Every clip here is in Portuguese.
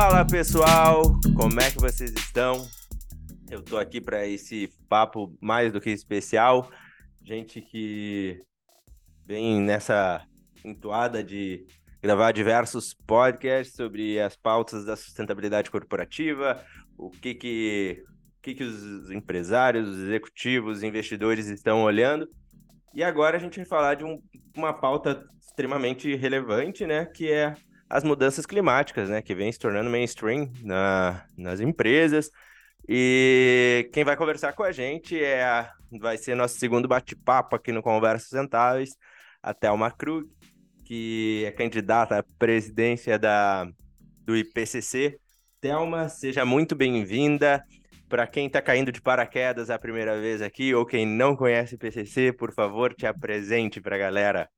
Fala pessoal, como é que vocês estão? Eu tô aqui para esse papo mais do que especial. Gente que vem nessa entoada de gravar diversos podcasts sobre as pautas da sustentabilidade corporativa, o que que, o que, que os empresários, os executivos, os investidores estão olhando. E agora a gente vai falar de um, uma pauta extremamente relevante, né, que é as mudanças climáticas, né, que vem se tornando mainstream na, nas empresas. E quem vai conversar com a gente é a, vai ser nosso segundo bate-papo aqui no Conversas Sustentáveis, a Thelma Krug, que é candidata à presidência da, do IPCC. Thelma, seja muito bem-vinda. Para quem está caindo de paraquedas a primeira vez aqui, ou quem não conhece o IPCC, por favor, te apresente para a galera.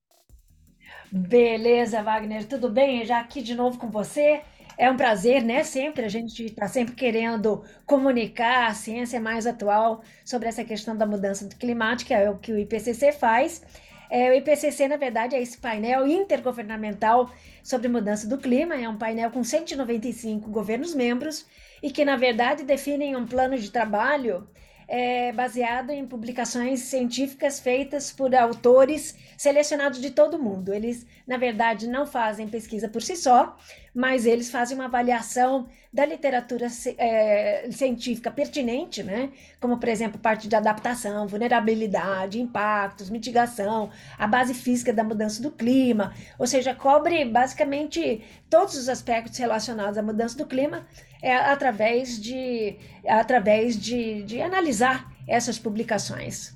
Beleza, Wagner, tudo bem? Já aqui de novo com você. É um prazer, né? Sempre a gente está sempre querendo comunicar a ciência mais atual sobre essa questão da mudança climática, é o que o IPCC faz. É, o IPCC, na verdade, é esse painel intergovernamental sobre mudança do clima. É um painel com 195 governos membros e que, na verdade, definem um plano de trabalho é, baseado em publicações científicas feitas por autores selecionados de todo mundo. Eles, na verdade, não fazem pesquisa por si só, mas eles fazem uma avaliação da literatura é, científica pertinente, né? como, por exemplo, parte de adaptação, vulnerabilidade, impactos, mitigação, a base física da mudança do clima, ou seja, cobre basicamente todos os aspectos relacionados à mudança do clima é, através, de, através de, de analisar essas publicações.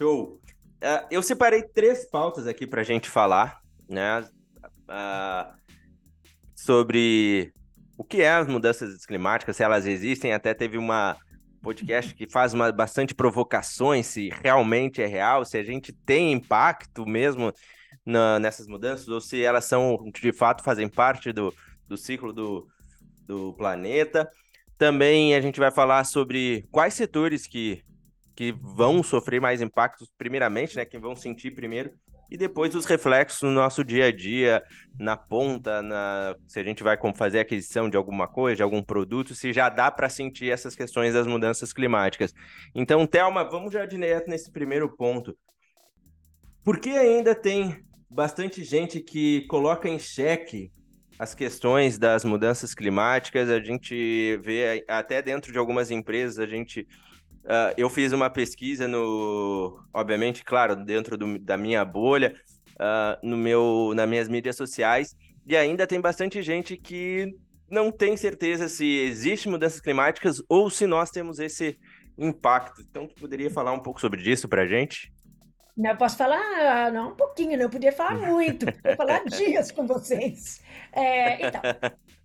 Show! Uh, eu separei três pautas aqui para a gente falar, né? Uh, sobre o que é as mudanças climáticas, se elas existem. Até teve uma podcast que faz uma, bastante provocações, se realmente é real, se a gente tem impacto mesmo na, nessas mudanças, ou se elas são, de fato, fazem parte do, do ciclo do, do planeta. Também a gente vai falar sobre quais setores que que vão sofrer mais impactos, primeiramente, né? Que vão sentir primeiro, e depois os reflexos no nosso dia a dia, na ponta, na se a gente vai fazer aquisição de alguma coisa, de algum produto, se já dá para sentir essas questões das mudanças climáticas. Então, Thelma, vamos já direto nesse primeiro ponto. Por que ainda tem bastante gente que coloca em xeque as questões das mudanças climáticas? A gente vê até dentro de algumas empresas, a gente Uh, eu fiz uma pesquisa no, obviamente, claro, dentro do, da minha bolha, uh, no meu, nas minhas mídias sociais, e ainda tem bastante gente que não tem certeza se existe mudanças climáticas ou se nós temos esse impacto. Então, tu poderia falar um pouco sobre isso para a gente? Não, eu posso falar, não um pouquinho, não, eu podia falar muito, vou falar dias com vocês. É, então,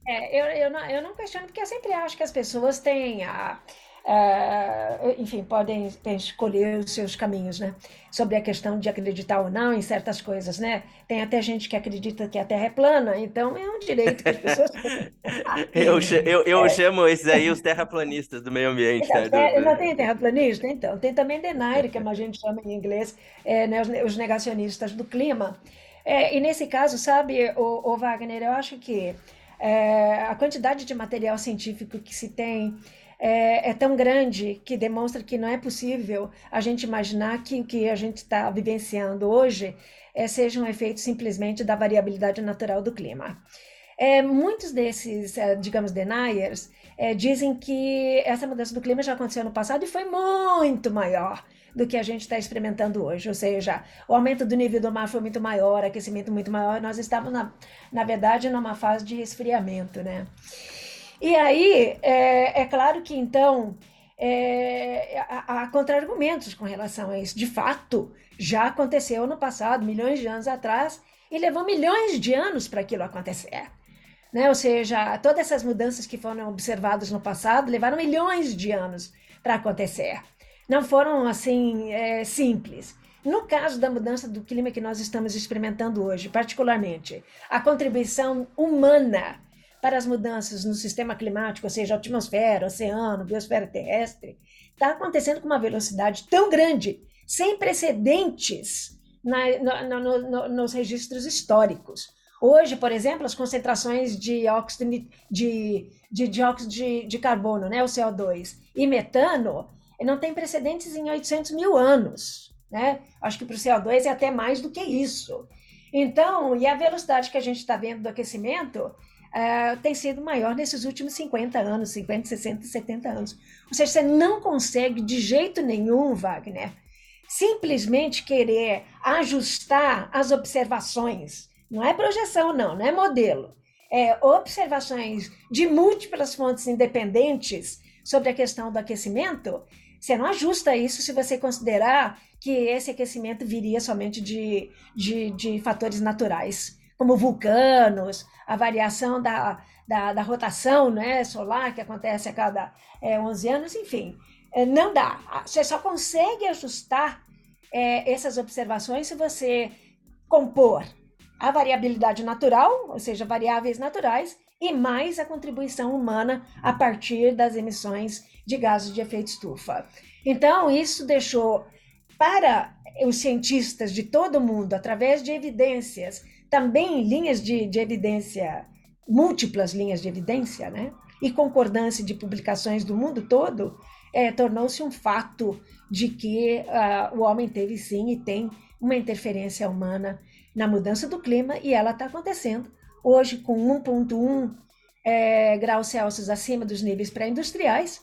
é, eu, eu, não, eu não questiono, porque eu sempre acho que as pessoas têm a Uh, enfim, podem, escolher os seus caminhos, né? Sobre a questão de acreditar ou não em certas coisas, né? Tem até gente que acredita que a Terra é plana, então é um direito que as pessoas. eu, eu, eu é. chamo esses aí os terraplanistas do meio ambiente. Né? É, não tem terraplanista? Então, tem também denier, que a gente chama em inglês, é, né, os, os, negacionistas do clima. É, e nesse caso, sabe, o, o Wagner, eu acho que é, a quantidade de material científico que se tem é, é, tão grande que demonstra que não é possível a gente imaginar que o que a gente está vivenciando hoje é, seja um efeito simplesmente da variabilidade natural do clima. É, muitos desses, é, digamos, deniers é, dizem que essa mudança do clima já aconteceu no passado e foi muito maior do que a gente está experimentando hoje. Ou seja, o aumento do nível do mar foi muito maior, aquecimento muito maior. Nós estamos, na, na verdade, numa fase de esfriamento, né? E aí, é, é claro que então é, há, há contra-argumentos com relação a isso. De fato, já aconteceu no passado, milhões de anos atrás, e levou milhões de anos para aquilo acontecer. Né? Ou seja, todas essas mudanças que foram observadas no passado levaram milhões de anos para acontecer. Não foram assim é, simples. No caso da mudança do clima que nós estamos experimentando hoje, particularmente, a contribuição humana para as mudanças no sistema climático, ou seja, atmosfera, oceano, biosfera terrestre, está acontecendo com uma velocidade tão grande, sem precedentes na, no, no, no, nos registros históricos. Hoje, por exemplo, as concentrações de óxido de, de dióxido de, de carbono, né, o CO2, e metano, não tem precedentes em 800 mil anos. Né? Acho que para o CO2 é até mais do que isso. Então, e a velocidade que a gente está vendo do aquecimento uh, tem sido maior nesses últimos 50 anos, 50, 60, 70 anos. Ou seja, você não consegue de jeito nenhum, Wagner, simplesmente querer ajustar as observações. Não é projeção, não, não é modelo. É observações de múltiplas fontes independentes sobre a questão do aquecimento. Você não ajusta isso se você considerar que esse aquecimento viria somente de, de, de fatores naturais, como vulcanos, a variação da, da, da, rotação né, solar, que acontece a cada é, 11 anos, enfim. É, não dá. Você só consegue ajustar é, essas observações se você compor a variabilidade natural, ou seja, variáveis naturais, e mais a contribuição humana a partir das emissões de gases de efeito estufa. Então, isso deixou para os cientistas de todo o mundo, através de evidências, também linhas de, de evidência, múltiplas linhas de evidência, né? e concordância de publicações do mundo todo, é, tornou-se um fato de que uh, o homem teve sim e tem uma interferência humana na mudança do clima e ela está acontecendo hoje com 1,1 é, graus Celsius acima dos níveis pré-industriais,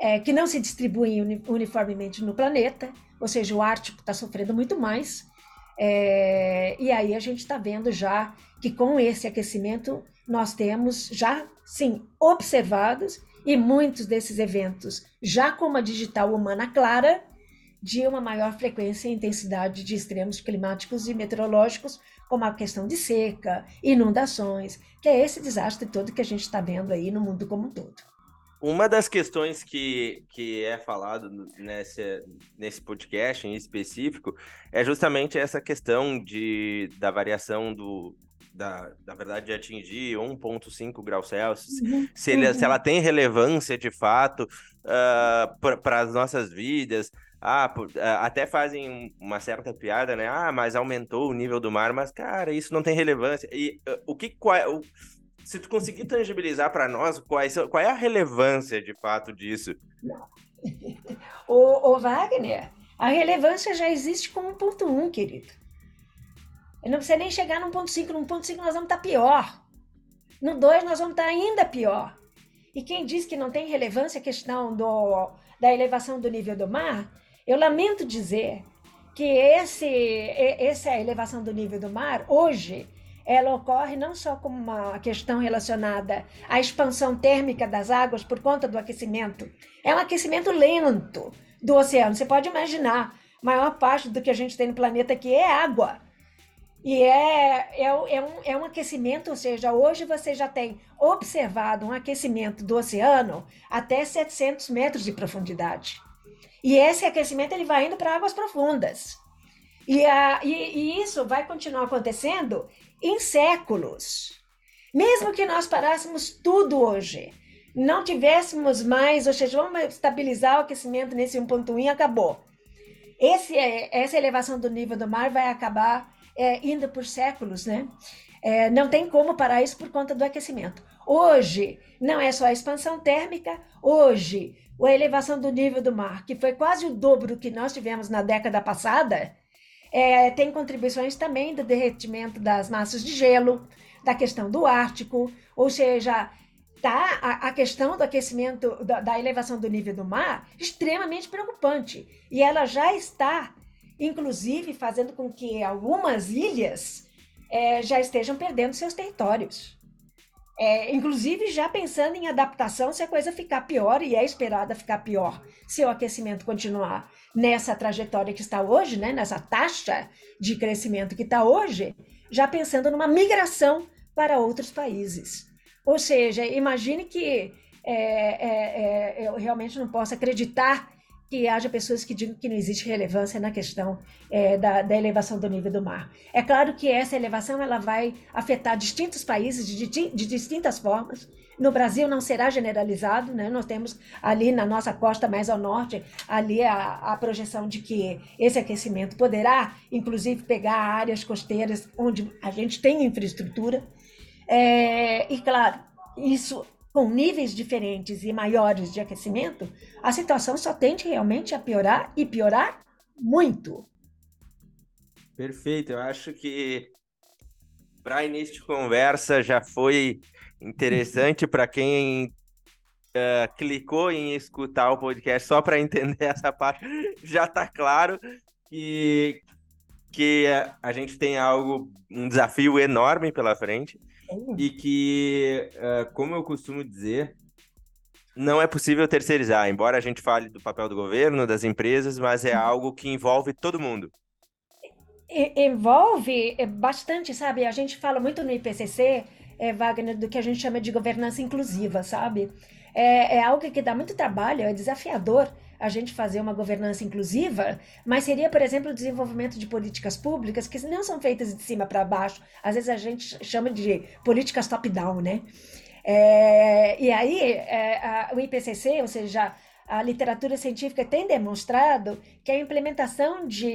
é, que não se distribuem uniformemente no planeta, ou seja, o Ártico está sofrendo muito mais. É, e aí a gente está vendo já que com esse aquecimento nós temos já, sim, observados e muitos desses eventos já com uma digital humana clara de uma maior frequência e intensidade de extremos climáticos e meteorológicos, como a questão de seca, inundações, que é esse desastre todo que a gente está vendo aí no mundo como um todo. Uma das questões que, que é falado nesse, nesse podcast em específico é justamente essa questão de, da variação do, da, da verdade, de atingir 1,5 graus Celsius, uhum. se, ele, uhum. se ela tem relevância de fato uh, para as nossas vidas. Ah, até fazem uma certa piada, né? Ah, mas aumentou o nível do mar, mas, cara, isso não tem relevância. E uh, o que. Qual, o, se tu conseguir tangibilizar para nós quais, qual é a relevância de fato disso? o, o Wagner, a relevância já existe com 1.1, querido. Eu não precisa nem chegar no 1.5. No 1.5 nós vamos estar tá pior. No 2 nós vamos estar tá ainda pior. E quem diz que não tem relevância a questão do, da elevação do nível do mar, eu lamento dizer que esse, essa elevação do nível do mar, hoje, ela ocorre não só como uma questão relacionada à expansão térmica das águas por conta do aquecimento, é um aquecimento lento do oceano. Você pode imaginar, a maior parte do que a gente tem no planeta aqui é água. E é, é, é, um, é um aquecimento, ou seja, hoje você já tem observado um aquecimento do oceano até 700 metros de profundidade. E esse aquecimento ele vai indo para águas profundas. E, a, e, e isso vai continuar acontecendo em séculos. Mesmo que nós parássemos tudo hoje, não tivéssemos mais, ou seja, vamos estabilizar o aquecimento nesse 1.1 e acabou. Esse, essa elevação do nível do mar vai acabar é, indo por séculos, né? É, não tem como parar isso por conta do aquecimento. Hoje, não é só a expansão térmica, hoje, a elevação do nível do mar, que foi quase o dobro que nós tivemos na década passada, é, tem contribuições também do derretimento das massas de gelo, da questão do Ártico, ou seja, tá a, a questão do aquecimento, da, da, elevação do nível do mar, extremamente preocupante. E ela já está, inclusive, fazendo com que algumas ilhas é, já estejam perdendo seus territórios. É, inclusive já pensando em adaptação se a coisa ficar pior, e é esperada ficar pior se o aquecimento continuar nessa trajetória que está hoje, né, nessa taxa de crescimento que está hoje, já pensando numa migração para outros países. Ou seja, imagine que é, é, é, eu realmente não posso acreditar que haja pessoas que digam que não existe relevância na questão é, da, da, elevação do nível do mar. É claro que essa elevação ela vai afetar distintos países de, de, de distintas formas. No Brasil não será generalizado, né? Nós temos ali na nossa costa mais ao norte, ali a, a projeção de que esse aquecimento poderá, inclusive, pegar áreas costeiras onde a gente tem infraestrutura. É, e claro, isso com níveis diferentes e maiores de aquecimento, a situação só tende realmente a piorar e piorar muito. Perfeito, eu acho que para início de conversa já foi interessante para quem uh, clicou em escutar o podcast só para entender essa parte. Já está claro que, que a gente tem algo, um desafio enorme pela frente e que, uh, como eu costumo dizer, não é possível terceirizar, embora a gente fale do papel do governo, das empresas, mas é algo que envolve todo mundo. Envolve bastante, sabe? A gente fala muito no IPCC, é, Wagner, do que a gente chama de governança inclusiva, sabe? É, é algo que dá muito trabalho, é desafiador a gente fazer uma governança inclusiva, mas seria, por exemplo, o desenvolvimento de políticas públicas que não são feitas de cima para baixo. Às vezes a gente chama de políticas top-down, né? É, e aí, é, a, o IPCC, ou seja, a literatura científica tem demonstrado que a implementação de,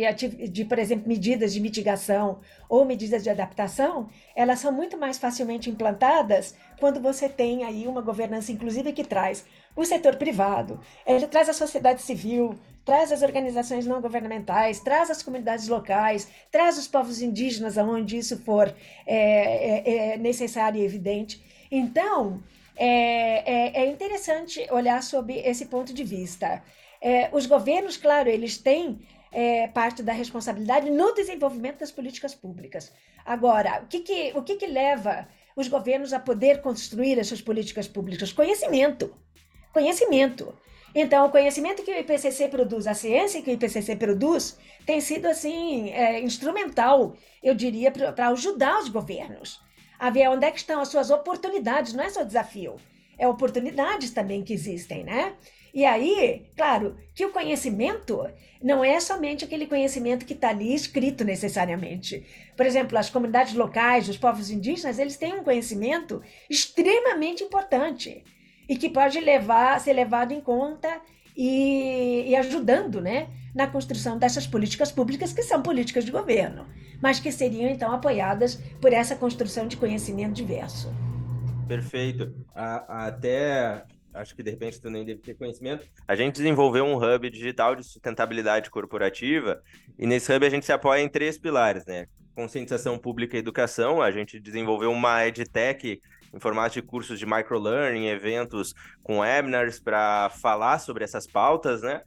de, por exemplo, medidas de mitigação ou medidas de adaptação, elas são muito mais facilmente implantadas quando você tem aí uma governança inclusiva que traz o setor privado, ele traz a sociedade civil, traz as organizações não governamentais, traz as comunidades locais, traz os povos indígenas aonde isso for é, é, é necessário e evidente. Então, é, é, é interessante olhar sob esse ponto de vista. É, os governos, claro, eles têm é, parte da responsabilidade no desenvolvimento das políticas públicas. Agora, o que, que, o que, que leva os governos a poder construir essas políticas públicas? Conhecimento. Conhecimento. Então, o conhecimento que o IPCC produz, a ciência que o IPCC produz, tem sido assim é, instrumental, eu diria, para ajudar os governos a ver onde é que estão as suas oportunidades, não é só desafio, é oportunidades também que existem, né? E aí, claro, que o conhecimento não é somente aquele conhecimento que está ali escrito necessariamente. Por exemplo, as comunidades locais, os povos indígenas, eles têm um conhecimento extremamente importante e que pode levar, ser levado em conta e, e ajudando, né, na construção dessas políticas públicas que são políticas de governo mas que seriam então apoiadas por essa construção de conhecimento diverso. Perfeito. até acho que de repente tu nem deve ter conhecimento. A gente desenvolveu um hub digital de sustentabilidade corporativa e nesse hub a gente se apoia em três pilares, né? Conscientização pública e educação. A gente desenvolveu uma edtech em formato de cursos de microlearning, eventos com webinars para falar sobre essas pautas, né?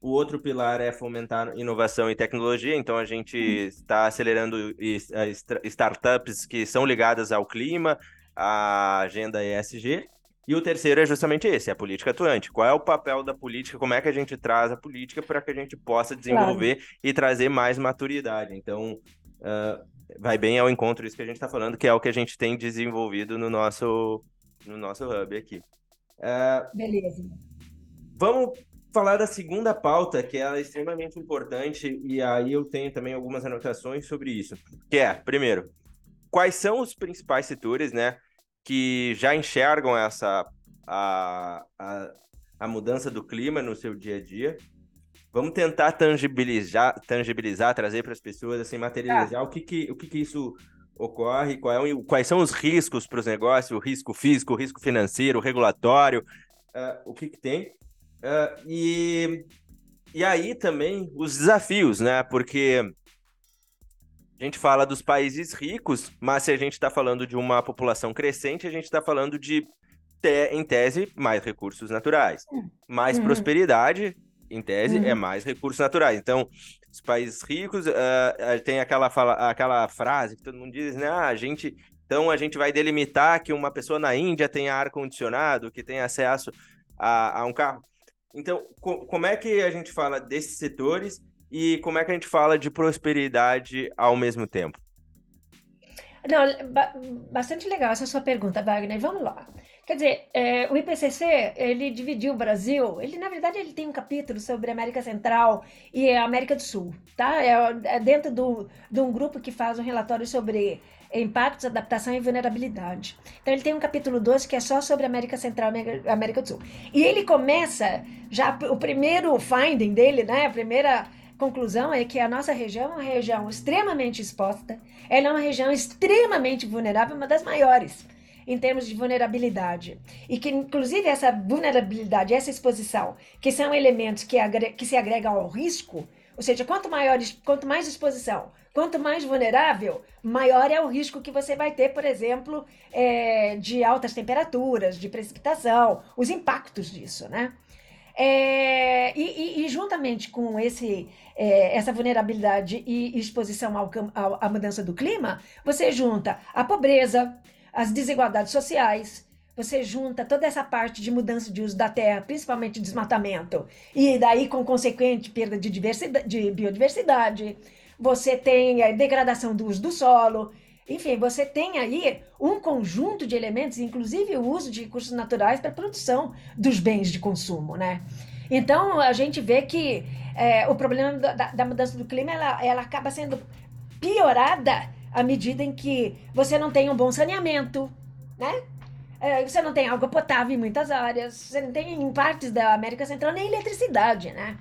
O outro pilar é fomentar inovação e tecnologia, então a gente está acelerando startups que são ligadas ao clima, à agenda ESG. E o terceiro é justamente esse, a política atuante. Qual é o papel da política? Como é que a gente traz a política para que a gente possa desenvolver claro. e trazer mais maturidade? Então, uh, vai bem ao encontro disso que a gente está falando, que é o que a gente tem desenvolvido no nosso, no nosso hub aqui. Uh, Beleza. Vamos falar da segunda pauta, que é extremamente importante, e aí eu tenho também algumas anotações sobre isso. Que é, primeiro, quais são os principais setores, né, que já enxergam essa a, a, a mudança do clima no seu dia a dia? Vamos tentar tangibilizar, tangibilizar trazer para as pessoas, assim, materializar ah. o que que, o que que isso ocorre, qual é, quais são os riscos para os negócios, o risco físico, o risco financeiro, o regulatório, uh, o que que tem. Uh, e, e aí também os desafios, né? Porque a gente fala dos países ricos, mas se a gente está falando de uma população crescente, a gente está falando de, te, em tese, mais recursos naturais. Mais uhum. prosperidade, em tese, é uhum. é mais recursos naturais. Então, os países ricos uh, tem aquela, fala, aquela frase que todo mundo diz, né? Ah, a gente. Então a gente vai delimitar que uma pessoa na Índia tenha ar-condicionado, que tenha acesso a, a um carro. Então, co como é que a gente fala desses setores e como é que a gente fala de prosperidade ao mesmo tempo? Não, ba bastante legal essa sua pergunta, Wagner. Vamos lá. Quer dizer, é, o IPCC, ele dividiu o Brasil, ele, na verdade, ele tem um capítulo sobre América Central e a América do Sul, tá? É, é dentro do, de um grupo que faz um relatório sobre impactos, adaptação e vulnerabilidade. Então, ele tem um capítulo 12 que é só sobre América Central e América do Sul. E ele começa, já, o primeiro finding dele, né, a primeira conclusão é que a nossa região é uma região extremamente exposta, ela é uma região extremamente vulnerável, uma das maiores em termos de vulnerabilidade. E que, inclusive, essa vulnerabilidade, essa exposição, que são elementos que, que se agregam ao risco, ou seja, quanto, maior, quanto mais exposição, quanto mais vulnerável, maior é o risco que você vai ter, por exemplo, é, de altas temperaturas, de precipitação, os impactos disso, né? É, e, e, e, juntamente com esse, é, essa vulnerabilidade e exposição ao, ao, à mudança do clima, você junta a pobreza, as desigualdades sociais, você junta toda essa parte de mudança de uso da terra, principalmente desmatamento, e daí com consequente perda de, de biodiversidade, você tem a degradação do uso do solo, enfim, você tem aí um conjunto de elementos, inclusive o uso de recursos naturais para a produção dos bens de consumo, né? Então, a gente vê que é, o problema da, da, mudança do clima, ela, ela acaba sendo piorada à medida em que você não tem um bom saneamento, né? É, você não tem água potável em muitas áreas, você não tem em partes da América Central nem eletricidade, né?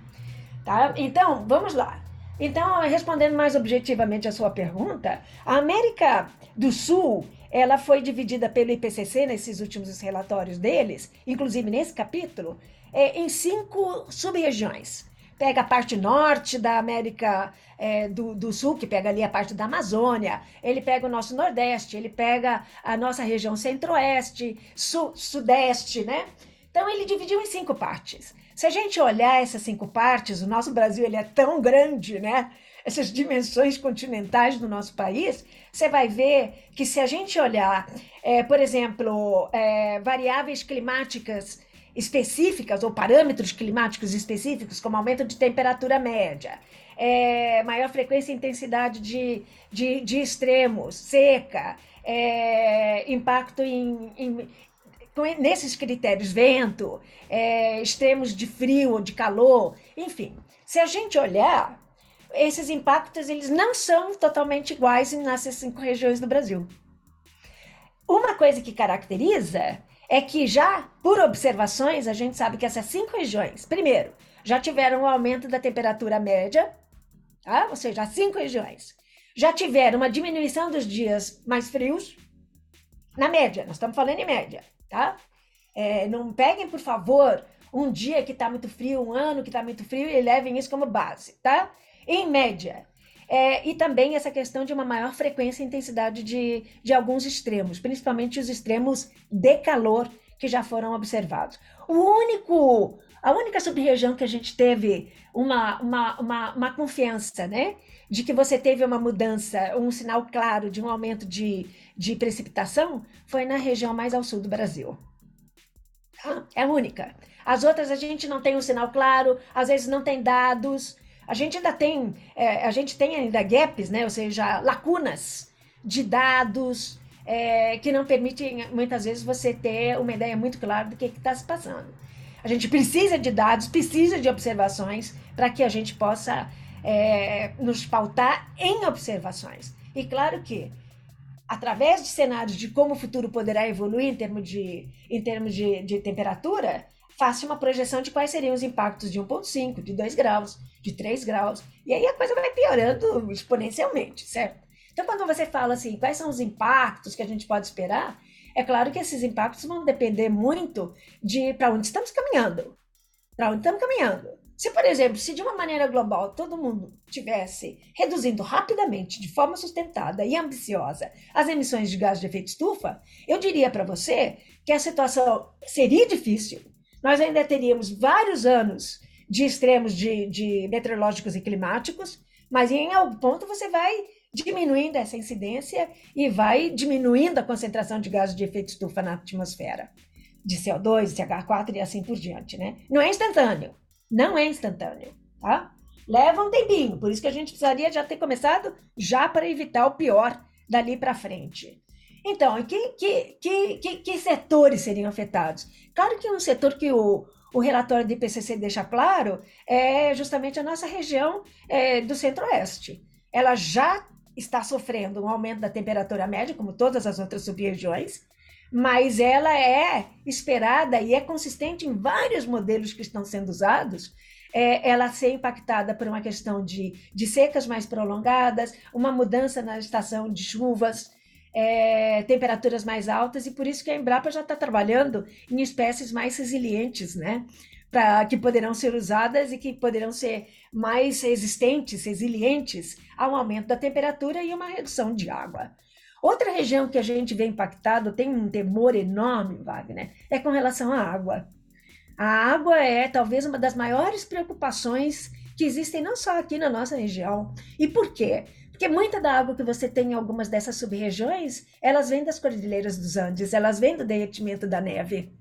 Tá? Então, vamos lá. Então, respondendo mais objetivamente a sua pergunta, a América do Sul, ela foi dividida pelo IPCC nesses últimos relatórios deles, inclusive nesse capítulo, é, em cinco sub-regiões pega a parte norte da América é, do, do, Sul, que pega ali a parte da Amazônia, ele pega o nosso Nordeste, ele pega a nossa região Centro-Oeste, Sul, Sudeste, né? Então ele dividiu em cinco partes. Se a gente olhar essas cinco partes, o nosso Brasil ele é tão grande, né? Essas dimensões continentais do nosso país, você vai ver que se a gente olhar, é, por exemplo, é, variáveis climáticas específicas ou parâmetros climáticos específicos, como aumento de temperatura média, é, maior frequência e intensidade de, de, de extremos, seca, é, impacto em, em, nesses critérios, vento, é, extremos de frio ou de calor, enfim. Se a gente olhar, esses impactos eles não são totalmente iguais nessas cinco regiões do Brasil. Uma coisa que caracteriza é que já por observações a gente sabe que essas cinco regiões, primeiro, já tiveram um aumento da temperatura média, tá? ou seja, as cinco regiões já tiveram uma diminuição dos dias mais frios, na média, nós estamos falando em média, tá? É, não peguem, por favor, um dia que está muito frio, um ano que está muito frio e levem isso como base, tá? Em média, é, e também essa questão de uma maior frequência e intensidade de, de alguns extremos, principalmente os extremos de calor que já foram observados. O único, a única sub-região que a gente teve uma, uma, uma, uma, confiança, né? De que você teve uma mudança, um sinal claro de um aumento de, de precipitação, foi na região mais ao sul do Brasil. Tá? É a única. As outras a gente não tem um sinal claro, às vezes não tem dados, a gente ainda tem, é, a gente tem ainda gaps, né? ou seja, lacunas de dados é, que não permitem, muitas vezes, você ter uma ideia muito clara do que está se passando. A gente precisa de dados, precisa de observações para que a gente possa é, nos pautar em observações. E claro que, através de cenários de como o futuro poderá evoluir em termos de, em termos de, de temperatura, faça uma projeção de quais seriam os impactos de 1,5, de 2 graus, de 3 graus. E aí a coisa vai piorando exponencialmente, certo? Então, quando você fala assim, quais são os impactos que a gente pode esperar, é claro que esses impactos vão depender muito de para onde estamos caminhando. Para onde estamos caminhando. Se, por exemplo, se de uma maneira global todo mundo tivesse reduzindo rapidamente, de forma sustentada e ambiciosa, as emissões de gás de efeito estufa, eu diria para você que a situação seria difícil. Nós ainda teríamos vários anos de extremos de, de meteorológicos e climáticos, mas em algum ponto você vai diminuindo essa incidência e vai diminuindo a concentração de gases de efeito estufa na atmosfera, de CO2, CH4 e assim por diante, né? Não é instantâneo, não é instantâneo, tá? Leva um tempinho, por isso que a gente precisaria já ter começado já para evitar o pior dali para frente. Então, que, que, que, que, setores seriam afetados? Claro que um setor que o, o relatório do IPCC deixa claro é justamente a nossa região é, do centro-oeste. Ela já está sofrendo um aumento da temperatura média, como todas as outras sub-regiões, mas ela é esperada e é consistente em vários modelos que estão sendo usados, é, ela ser impactada por uma questão de, de secas mais prolongadas, uma mudança na estação de chuvas, é, temperaturas mais altas, e por isso que a Embrapa já está trabalhando em espécies mais resilientes, né? Pra, que poderão ser usadas e que poderão ser mais resistentes, resilientes ao aumento da temperatura e uma redução de água. Outra região que a gente vê impactado, tem um temor enorme, Wagner, é com relação à água. A água é talvez uma das maiores preocupações que existem não só aqui na nossa região. E por quê? Porque muita da água que você tem em algumas dessas sub-regiões, elas vêm das cordilheiras dos Andes, elas vêm do derretimento da neve.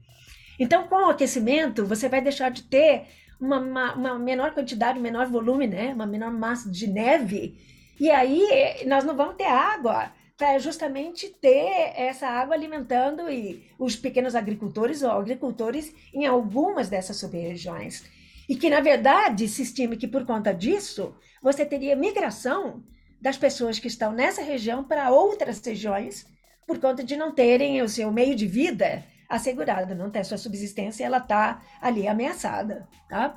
Então, com o aquecimento, você vai deixar de ter uma, uma, uma menor quantidade, um menor volume, né? uma menor massa de neve. E aí nós não vamos ter água para justamente ter essa água alimentando e os pequenos agricultores ou agricultores em algumas dessas sub-regiões. E que, na verdade, se estima que por conta disso, você teria migração das pessoas que estão nessa região para outras regiões, por conta de não terem o seu meio de vida assegurado, não ter sua subsistência, ela está ali ameaçada. Tá?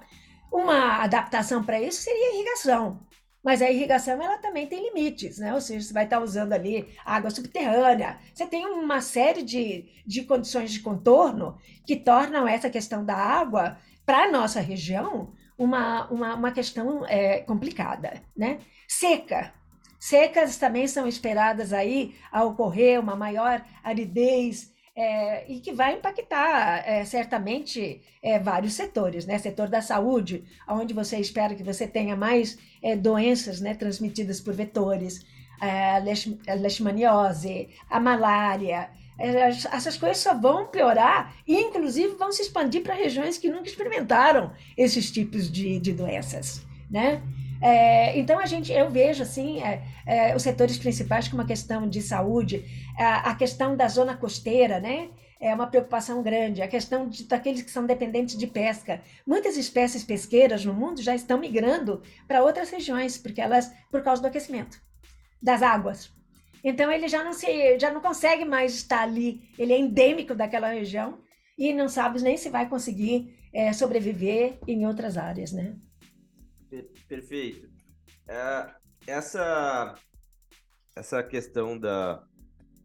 Uma adaptação para isso seria irrigação. Mas a irrigação ela também tem limites, né? Ou seja, você vai estar tá usando ali água subterrânea. Você tem uma série de, de condições de contorno que tornam essa questão da água para a nossa região uma, uma, uma questão é, complicada, né? Seca. Secas também são esperadas aí a ocorrer uma maior aridez é, e que vai impactar é, certamente é, vários setores, né? Setor da saúde, onde você espera que você tenha mais é, doenças né, transmitidas por vetores, é, a leishmaniose, a malária, é, essas coisas só vão piorar e, inclusive, vão se expandir para regiões que nunca experimentaram esses tipos de, de doenças, né? É, então a gente, eu vejo assim é, é, os setores principais como a questão de saúde, a, a, questão da zona costeira, né? É uma preocupação grande. A questão de, daqueles que são dependentes de pesca. Muitas espécies pesqueiras no mundo já estão migrando para outras regiões, porque elas, por causa do aquecimento das águas. Então ele já não se, já não consegue mais estar ali. Ele é endêmico daquela região e não sabe nem se vai conseguir é, sobreviver em outras áreas, né? Perfeito. É, essa, essa questão da,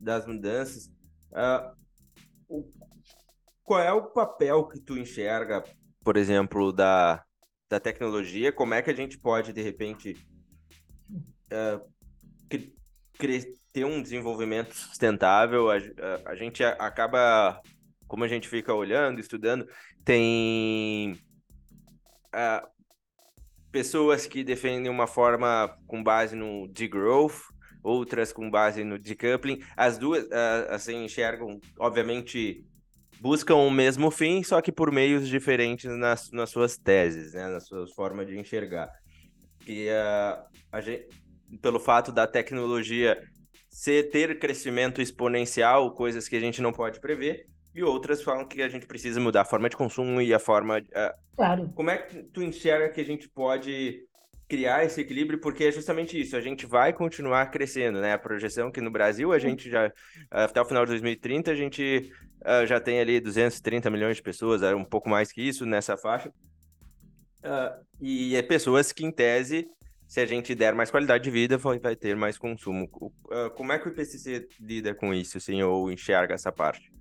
das mudanças, é, o, qual é o papel que tu enxerga, por exemplo, da, da tecnologia? Como é que a gente pode, de repente, é, ter um desenvolvimento sustentável? A, a, a gente acaba, como a gente fica olhando, estudando, tem uh, pessoas que defendem uma forma com base no degrowth, outras com base no decoupling. As duas, assim, enxergam, obviamente, buscam o mesmo fim, só que por meios diferentes nas, nas suas teses, né, nas suas formas de enxergar. E uh, gente, pelo fato da tecnologia ser ter crescimento exponencial, coisas que a gente não pode prever, e outras falam que a gente precisa mudar a forma de consumo e a forma. Claro. Como é que tu enxerga que a gente pode criar esse equilíbrio? Porque é justamente isso, a gente vai continuar crescendo, né? A projeção que no Brasil a gente já, até o final de 2030, a gente uh, já tem ali 230 milhões de pessoas, é um pouco mais que isso nessa faixa. Uh, e é pessoas que, em tese, se a gente der mais qualidade de vida, vai, vai ter mais consumo. Uh, como é que o IPCC lida com isso, assim, ou enxerga essa parte?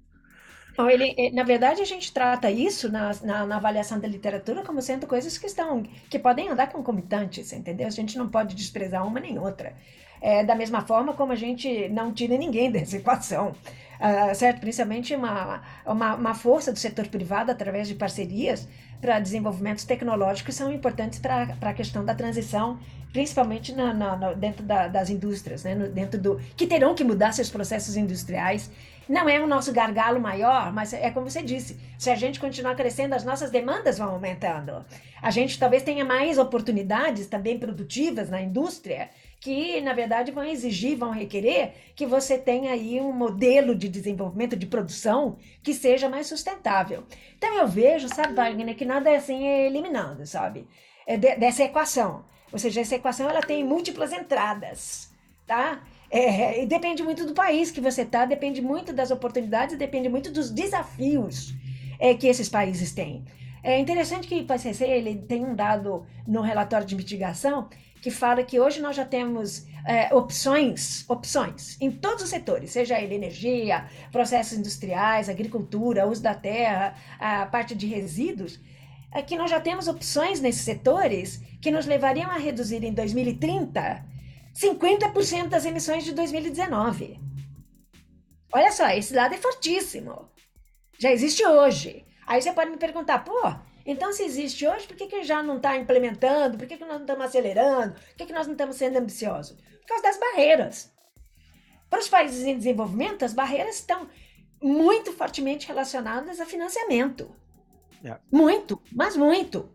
Ele, eh, na verdade, a gente trata isso na, na, na, avaliação da literatura como sendo coisas que estão, que podem andar concomitantes, entendeu? A gente não pode desprezar uma nem outra. É, da mesma forma como a gente não tira ninguém dessa equação, uh, certo? Principalmente uma, uma, uma, força do setor privado através de parcerias para desenvolvimentos tecnológicos são importantes para a questão da transição, principalmente na, na, dentro da, das indústrias, né? No, dentro do que terão que mudar seus processos industriais não é o nosso gargalo maior, mas é como você disse: se a gente continuar crescendo, as nossas demandas vão aumentando. A gente talvez tenha mais oportunidades também produtivas na indústria que, na verdade, vão exigir, vão requerer que você tenha aí um modelo de desenvolvimento, de produção, que seja mais sustentável. Então, eu vejo, sabe, Wagner, que nada é assim eliminado, sabe? É de, dessa equação. Ou seja, essa equação ela tem múltiplas entradas, tá? É, e depende muito do país que você está, depende muito das oportunidades, depende muito dos desafios é, que esses países têm. É interessante que o IPCC ele tem um dado no relatório de mitigação que fala que hoje nós já temos é, opções, opções em todos os setores, seja ele energia, processos industriais, agricultura, uso da terra, a parte de resíduos, é que nós já temos opções nesses setores que nos levariam a reduzir em 2030 50% das emissões de 2019. Olha só, esse lado é fortíssimo. Já existe hoje. Aí você pode me perguntar, pô, então se existe hoje, por que, que já não está implementando? Por que, que nós não estamos acelerando? Por que, que nós não estamos sendo ambiciosos? Por causa das barreiras. Para os países em desenvolvimento, as barreiras estão muito fortemente relacionadas a financiamento. É. Muito, mas muito.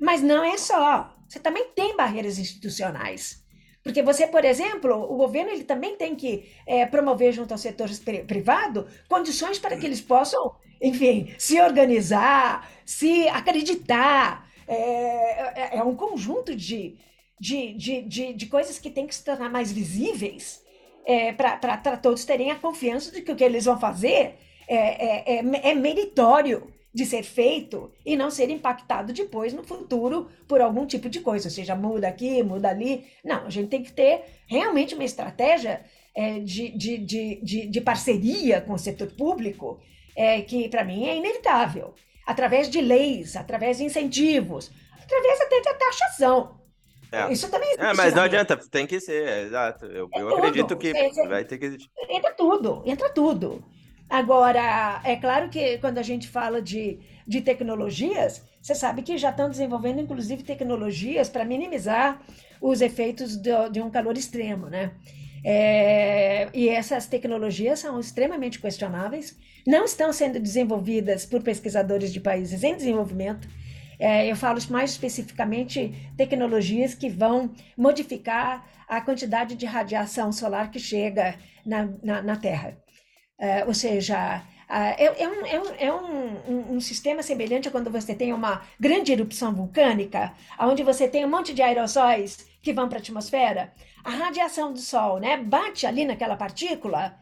Mas não é só. Você também tem barreiras institucionais. Porque você, por exemplo, o governo ele também tem que é, promover junto ao setor privado condições para que eles possam, enfim, se organizar, se acreditar. É, é, é um conjunto de, de, de, de, de, coisas que tem que se tornar mais visíveis é, para todos terem a confiança de que o que eles vão fazer é, é, é, é meritório de ser feito e não ser impactado depois no futuro por algum tipo de coisa, ou seja, muda aqui, muda ali. Não, a gente tem que ter realmente uma estratégia é, de, de, de, de, parceria com o setor público, é, que para mim é inevitável, através de leis, através de incentivos, através até de taxação. É. Isso também existe. É, mas não adianta, tem que ser, é, exato. Eu, é eu acredito que é, vai ter que existir. Entra tudo, entra tudo. Agora, é claro que quando a gente fala de, de tecnologias, você sabe que já estão desenvolvendo, inclusive, tecnologias para minimizar os efeitos de, um calor extremo, né? É, e essas tecnologias são extremamente questionáveis, não estão sendo desenvolvidas por pesquisadores de países em desenvolvimento. É, eu falo mais especificamente tecnologias que vão modificar a quantidade de radiação solar que chega na, na, na Terra. Uh, ou seja, uh, é, é, um, é, um, é um, um, sistema semelhante a quando você tem uma grande erupção vulcânica, onde você tem um monte de aerossóis que vão para a atmosfera. A radiação do Sol né, bate ali naquela partícula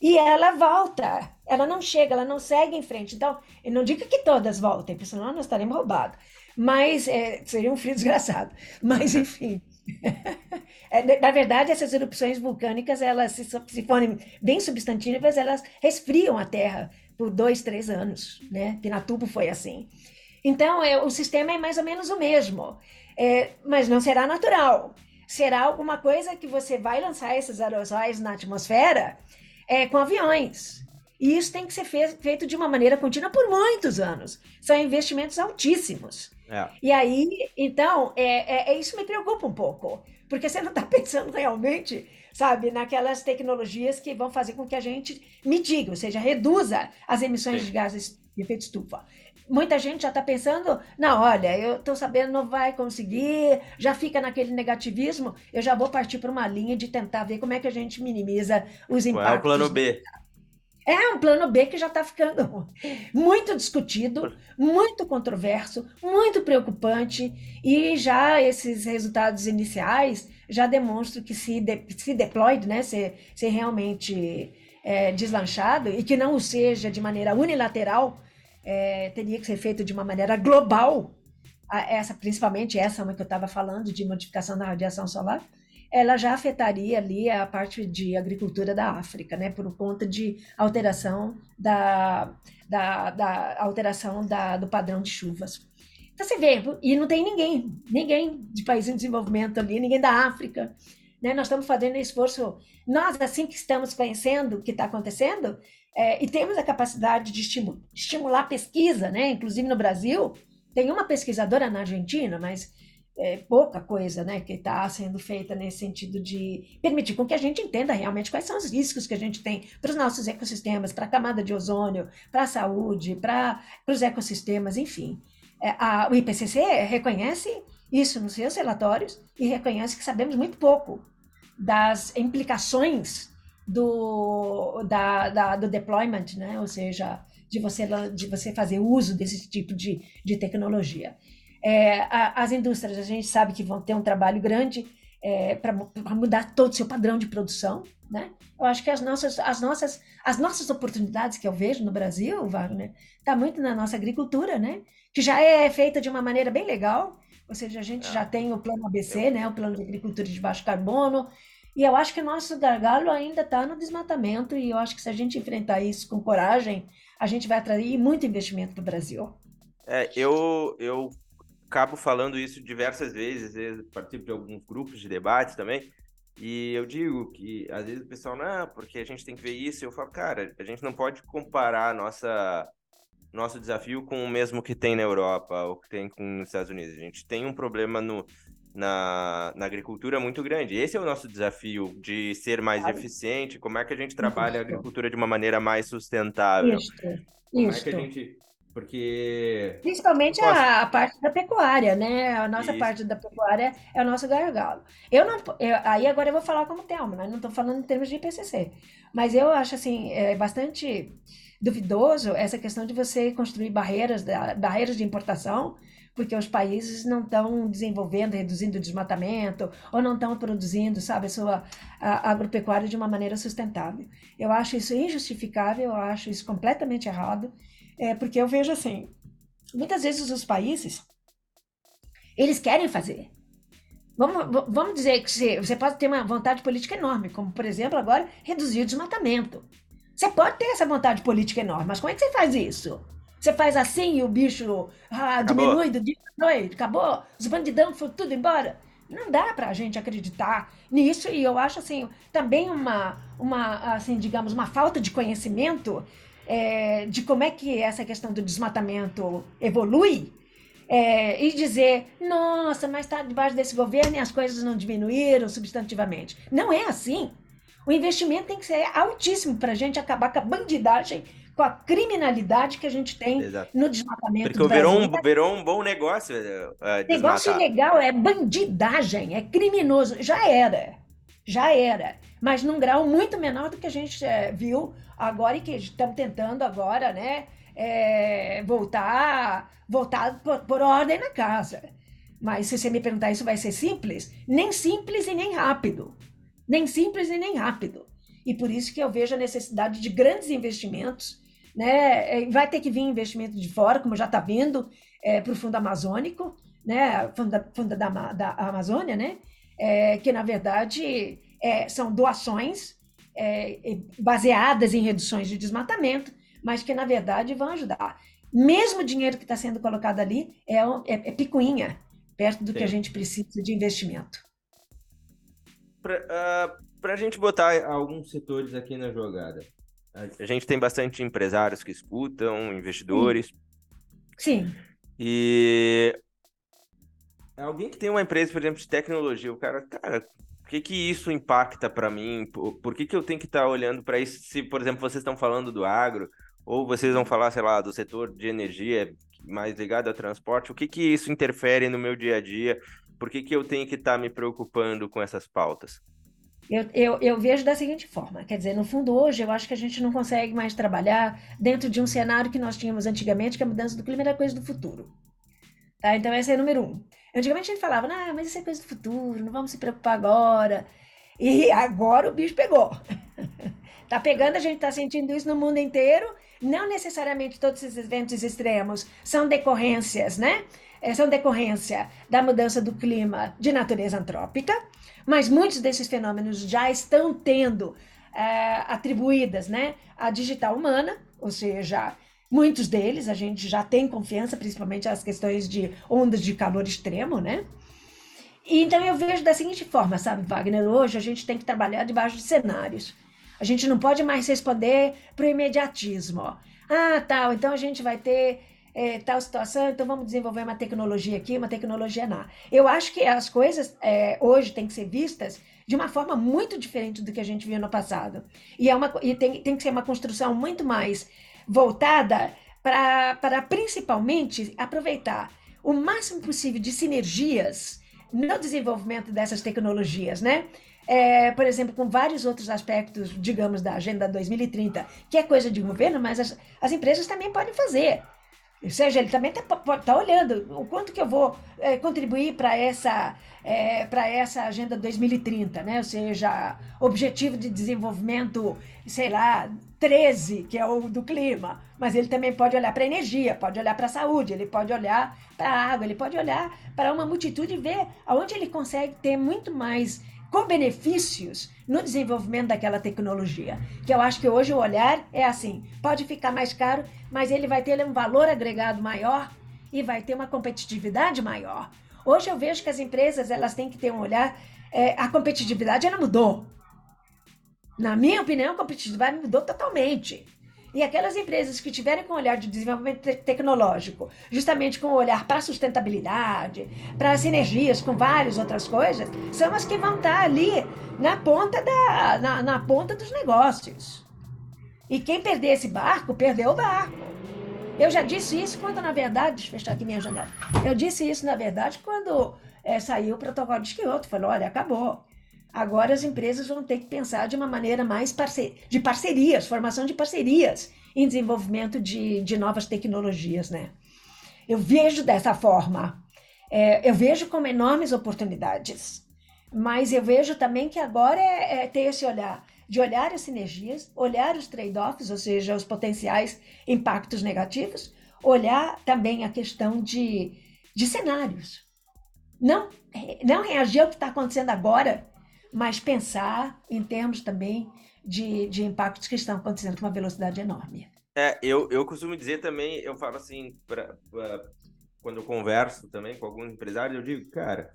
e ela volta. Ela não chega, ela não segue em frente. Então, eu não digo que todas voltem, porque senão nós estaremos roubados. Mas é, seria um frio desgraçado. Mas, enfim. É, na verdade, essas erupções vulcânicas, elas, se, se forem bem substantivas, elas resfriam a Terra por dois, três anos, né? Pinatubo foi assim. Então, é, o sistema é mais ou menos o mesmo, é, mas não será natural. Será alguma coisa que você vai lançar esses aerosóis na atmosfera é, com aviões. E isso tem que ser feito de uma maneira contínua por muitos anos. São investimentos altíssimos. É. E aí, então, é, é, é, isso me preocupa um pouco, porque você não está pensando realmente, sabe, naquelas tecnologias que vão fazer com que a gente mitigue, ou seja, reduza as emissões Sim. de gases de efeito estufa. Muita gente já está pensando, não, olha, eu estou sabendo, não vai conseguir, já fica naquele negativismo, eu já vou partir para uma linha de tentar ver como é que a gente minimiza os impactos. Qual é o plano B? É um plano B que já está ficando muito discutido, muito controverso, muito preocupante, e já esses resultados iniciais já demonstram que se, de, se deployed, né, se, se realmente é, deslanchado, e que não o seja de maneira unilateral, é, teria que ser feito de uma maneira global, essa, principalmente essa que eu estava falando, de modificação da radiação solar, ela já afetaria ali a parte de agricultura da África, né, por conta de alteração da, da, da alteração da, do padrão de chuvas. Então você vê, e não tem ninguém, ninguém de país em desenvolvimento ali, ninguém da África, né? Nós estamos fazendo esforço, nós assim que estamos conhecendo o que está acontecendo, é, e temos a capacidade de estimular, estimular pesquisa, né? Inclusive no Brasil, tem uma pesquisadora na Argentina, mas é, pouca coisa né, que está sendo feita nesse sentido de permitir com que a gente entenda realmente quais são os riscos que a gente tem para os nossos ecossistemas, para a camada de ozônio, para a saúde, para os ecossistemas, enfim. É, a, o IPCC reconhece isso nos seus relatórios e reconhece que sabemos muito pouco das implicações do, da, da, do deployment, né? ou seja, de você, de você fazer uso desse tipo de, de tecnologia. É, a, as indústrias, a gente sabe que vão ter um trabalho grande é, para mudar todo o seu padrão de produção. Né? Eu acho que as nossas, as, nossas, as nossas oportunidades que eu vejo no Brasil, Wagner, está muito na nossa agricultura, né? que já é feita de uma maneira bem legal, ou seja, a gente é. já tem o plano ABC, né? o plano de agricultura de baixo carbono, e eu acho que o nosso gargalo ainda está no desmatamento, e eu acho que se a gente enfrentar isso com coragem, a gente vai atrair muito investimento para o Brasil. É, eu, eu acabo falando isso diversas vezes, às vezes participo de alguns grupos de debate também, e eu digo que às vezes o pessoal, não, porque a gente tem que ver isso, eu falo, cara, a gente não pode comparar nossa nosso desafio com o mesmo que tem na Europa ou que tem com os Estados Unidos. A gente tem um problema no, na, na agricultura muito grande. Esse é o nosso desafio de ser mais claro. eficiente. Como é que a gente trabalha a agricultura de uma maneira mais sustentável? Isso. Como Isso. é que a gente porque. Principalmente Posso... a, a, parte da pecuária, né? A nossa Isso. parte da pecuária é o nosso gargalo. Eu não. Eu, aí agora eu vou falar como Telmo, né? Não estou falando em termos de IPCC. Mas eu acho, assim, é bastante duvidoso essa questão de você construir barreiras, barreiras de importação porque os países não estão desenvolvendo, reduzindo o desmatamento, ou não estão produzindo, sabe, a sua a, agropecuária de uma maneira sustentável. Eu acho isso injustificável, eu acho isso completamente errado, é, porque eu vejo assim, muitas vezes os países, eles querem fazer. Vamos, vamos dizer que você, você pode ter uma vontade política enorme, como, por exemplo, agora, reduzir o desmatamento. Você pode ter essa vontade política enorme, mas como é que você faz isso? Você faz assim e o bicho ah, diminui do dia à noite, acabou, os bandidão foram tudo embora. Não dá para a gente acreditar nisso e eu acho assim também uma, uma assim digamos uma falta de conhecimento é, de como é que essa questão do desmatamento evolui é, e dizer nossa mas está debaixo desse governo e as coisas não diminuíram substantivamente não é assim o investimento tem que ser altíssimo para a gente acabar com a bandidagem com a criminalidade que a gente tem Exato. no desmatamento Porque do virou um, virou um bom negócio. Uh, negócio ilegal, é bandidagem, é criminoso. Já era, já era. Mas num grau muito menor do que a gente é, viu agora e que estamos tentando agora, né? É, voltar, voltar por, por ordem na casa. Mas se você me perguntar isso vai ser simples? Nem simples e nem rápido. Nem simples e nem rápido. E por isso que eu vejo a necessidade de grandes investimentos né? É, vai ter que vir investimento de fora, como já está vindo, é, para o Fundo Amazônico, né? Fundo, fundo da, da Amazônia, né? É, que na verdade é, são doações é, baseadas em reduções de desmatamento, mas que na verdade vão ajudar. Mesmo o dinheiro que está sendo colocado ali é, é, é picuinha perto do Sim. que a gente precisa de investimento. Para uh, a gente botar alguns setores aqui na jogada, a gente tem bastante empresários que escutam, investidores. Sim. E alguém que tem uma empresa, por exemplo, de tecnologia, o cara, cara, o que que isso impacta para mim? Por, por, que que eu tenho que estar tá olhando para isso? Se, por exemplo, vocês estão falando do agro, ou vocês vão falar, sei lá, do setor de energia mais ligado ao transporte, o que que isso interfere no meu dia a dia? Por que que eu tenho que estar tá me preocupando com essas pautas? Eu, eu, eu, vejo da seguinte forma, quer dizer, no fundo hoje eu acho que a gente não consegue mais trabalhar dentro de um cenário que nós tínhamos antigamente, que a mudança do clima era coisa do futuro. Tá? Então esse é número um. Antigamente a gente falava, ah, mas isso é coisa do futuro, não vamos se preocupar agora. E agora o bicho pegou. tá pegando, a gente está sentindo isso no mundo inteiro. Não necessariamente todos esses eventos extremos são decorrências, né? É, são decorrência da mudança do clima de natureza antrópica mas muitos desses fenômenos já estão tendo é, atribuídas né, à digital humana, ou seja, muitos deles a gente já tem confiança, principalmente as questões de ondas de calor extremo, né? Então eu vejo da seguinte forma, sabe, Wagner, hoje a gente tem que trabalhar debaixo de cenários. A gente não pode mais responder para o imediatismo. Ó. Ah, tal, então a gente vai ter é, tal situação, então vamos desenvolver uma tecnologia aqui, uma tecnologia lá. Eu acho que as coisas é, hoje têm que ser vistas de uma forma muito diferente do que a gente viu no passado. E, é uma, e tem, tem que ser uma construção muito mais voltada para principalmente aproveitar o máximo possível de sinergias no desenvolvimento dessas tecnologias, né? É, por exemplo, com vários outros aspectos, digamos, da Agenda 2030, que é coisa de governo, mas as, as empresas também podem fazer. Ou seja, ele também está tá olhando o quanto que eu vou é, contribuir para essa, é, para essa Agenda 2030, né? Ou seja, Objetivo de Desenvolvimento, sei lá, 13, que é o do clima. Mas ele também pode olhar para a energia, pode olhar para a saúde, ele pode olhar para a água, ele pode olhar para uma multitude e ver aonde ele consegue ter muito mais com benefícios no desenvolvimento daquela tecnologia. Que eu acho que hoje o olhar é assim: pode ficar mais caro, mas ele vai ter um valor agregado maior e vai ter uma competitividade maior. Hoje eu vejo que as empresas elas têm que ter um olhar. É, a competitividade ela mudou. Na minha opinião, a competitividade mudou totalmente. E aquelas empresas que tiverem com olhar de desenvolvimento te tecnológico, justamente com o olhar para sustentabilidade, para sinergias com várias outras coisas, são as que vão estar ali na ponta, da, na, na ponta dos negócios. E quem perder esse barco, perdeu o barco. Eu já disse isso quando, na verdade, deixa eu fechar aqui minha janela. Eu disse isso, na verdade, quando é, saiu o protocolo de Kyoto. Falou, olha, acabou. Agora as empresas vão ter que pensar de uma maneira mais parce... de parcerias, formação de parcerias em desenvolvimento de, de novas tecnologias, né? Eu vejo dessa forma. É, eu vejo como enormes oportunidades, mas eu vejo também que agora é, é ter esse olhar de olhar as sinergias, olhar os trade-offs, ou seja, os potenciais impactos negativos, olhar também a questão de, de cenários. Não, não reagir ao que está acontecendo agora, mas pensar em termos também de, de impactos que estão acontecendo com uma velocidade enorme. É, eu, eu costumo dizer também, eu falo assim, pra, pra, quando eu converso também com alguns empresários, eu digo, cara,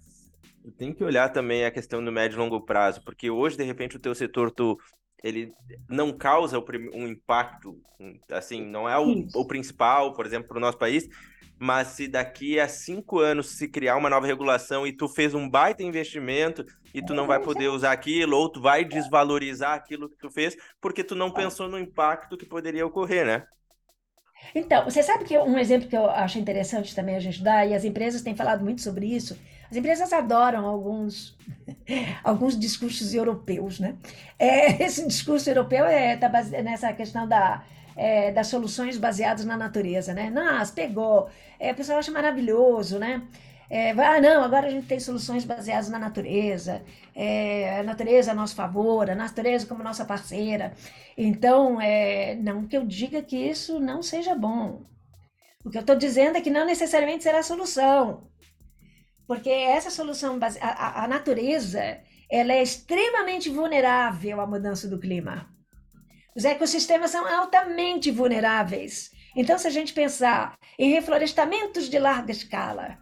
tu tem que olhar também a questão do médio e longo prazo, porque hoje, de repente, o teu setor, tu, ele não causa um impacto, assim, não é o, o principal, por exemplo, para o nosso país, mas se daqui a cinco anos se criar uma nova regulação e tu fez um baita investimento e tu não vai poder usar aquilo, ou tu vai desvalorizar aquilo que tu fez, porque tu não pensou no impacto que poderia ocorrer, né? Então, você sabe que um exemplo que eu acho interessante também a gente dar, e as empresas têm falado muito sobre isso, as empresas adoram alguns, alguns discursos europeus, né? É, esse discurso europeu é, tá nessa questão da é, das soluções baseadas na natureza, né? Nossa, pegou. É, o pessoal acha maravilhoso, né? É, ah, não, agora a gente tem soluções baseadas na natureza, é, a natureza a nosso favor, a natureza como nossa parceira. Então, é, não que eu diga que isso não seja bom. O que eu estou dizendo é que não necessariamente será a solução. Porque essa solução, base... a, a natureza, ela é extremamente vulnerável à mudança do clima. Os ecossistemas são altamente vulneráveis. Então, se a gente pensar em reflorestamentos de larga escala,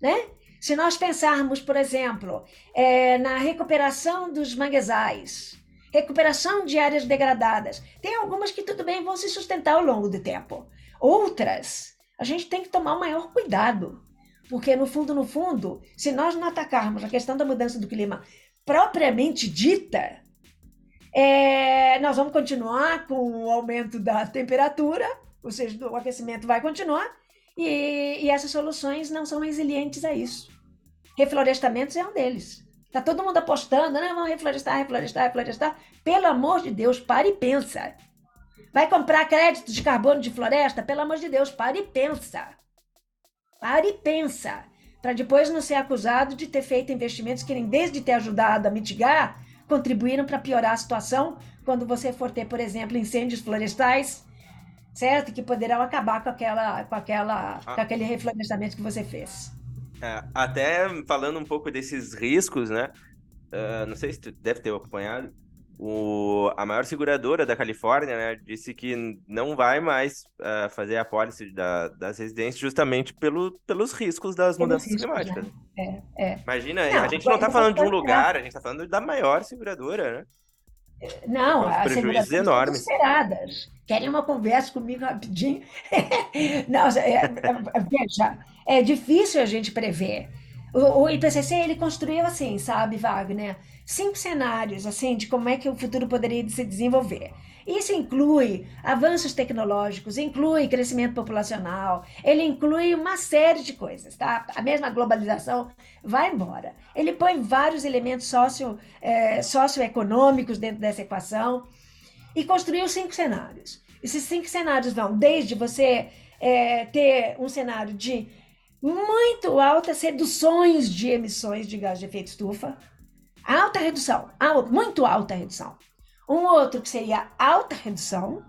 né? Se nós pensarmos, por exemplo, é, na recuperação dos manguezais, recuperação de áreas degradadas, tem algumas que tudo bem vão se sustentar ao longo do tempo. Outras, a gente tem que tomar o maior cuidado, porque no fundo, no fundo, se nós não atacarmos a questão da mudança do clima propriamente dita, é, nós vamos continuar com o aumento da temperatura, ou seja, o aquecimento vai continuar, e, e essas soluções não são resilientes a isso. Reflorestamentos é um deles. Tá todo mundo apostando, né? Vamos reflorestar, reflorestar, reflorestar. Pelo amor de Deus, pare e pensa. Vai comprar crédito de carbono de floresta? Pelo amor de Deus, pare e pensa. Pare e pensa. Para depois não ser acusado de ter feito investimentos que nem desde ter ajudado a mitigar, contribuíram para piorar a situação quando você for ter, por exemplo, incêndios florestais, certo? Que poderão acabar com, aquela, com, aquela, ah. com aquele reflorestamento que você fez. É, até falando um pouco desses riscos, né? Uh, não sei se tu deve ter acompanhado, o, a maior seguradora da Califórnia né, disse que não vai mais uh, fazer a pólice da, das residências justamente pelo, pelos riscos das pelos mudanças riscos, climáticas. Né? É, é. Imagina, não, a gente não está falando de um lugar, a gente está falando da maior seguradora, né? Não, as prejuízos enormes. Esperadas. Querem uma conversa comigo rapidinho? não, é, é, veja, é difícil a gente prever. O, IPCC ele construiu assim, sabe, Wagner? Cinco cenários assim de como é que o futuro poderia se desenvolver. Isso inclui avanços tecnológicos, inclui crescimento populacional, ele inclui uma série de coisas, tá? A mesma globalização vai embora. Ele põe vários elementos socio, é, socioeconômicos dentro dessa equação e construiu cinco cenários. Esses cinco cenários vão desde você é, ter um cenário de muito altas reduções de emissões de gás de efeito estufa, alta redução, muito alta redução. Um outro que seria alta redução,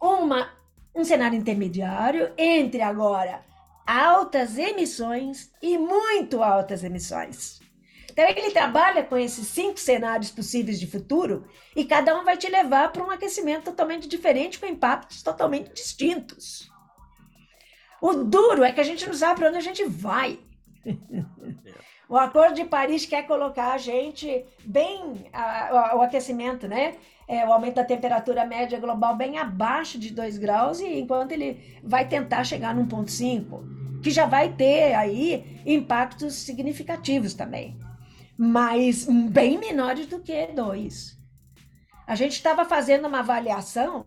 uma, um cenário intermediário entre agora altas emissões e muito altas emissões. Então, ele trabalha com esses cinco cenários possíveis de futuro e cada um vai te levar para um aquecimento totalmente diferente, com impactos totalmente distintos. O duro é que a gente não sabe para onde a gente vai. o Acordo de Paris quer colocar a gente bem, a, o aquecimento, né? É, o aumento da temperatura média global bem abaixo de 2 graus, e enquanto ele vai tentar chegar no 1,5, que já vai ter aí impactos significativos também mas bem menores do que dois. A gente estava fazendo uma avaliação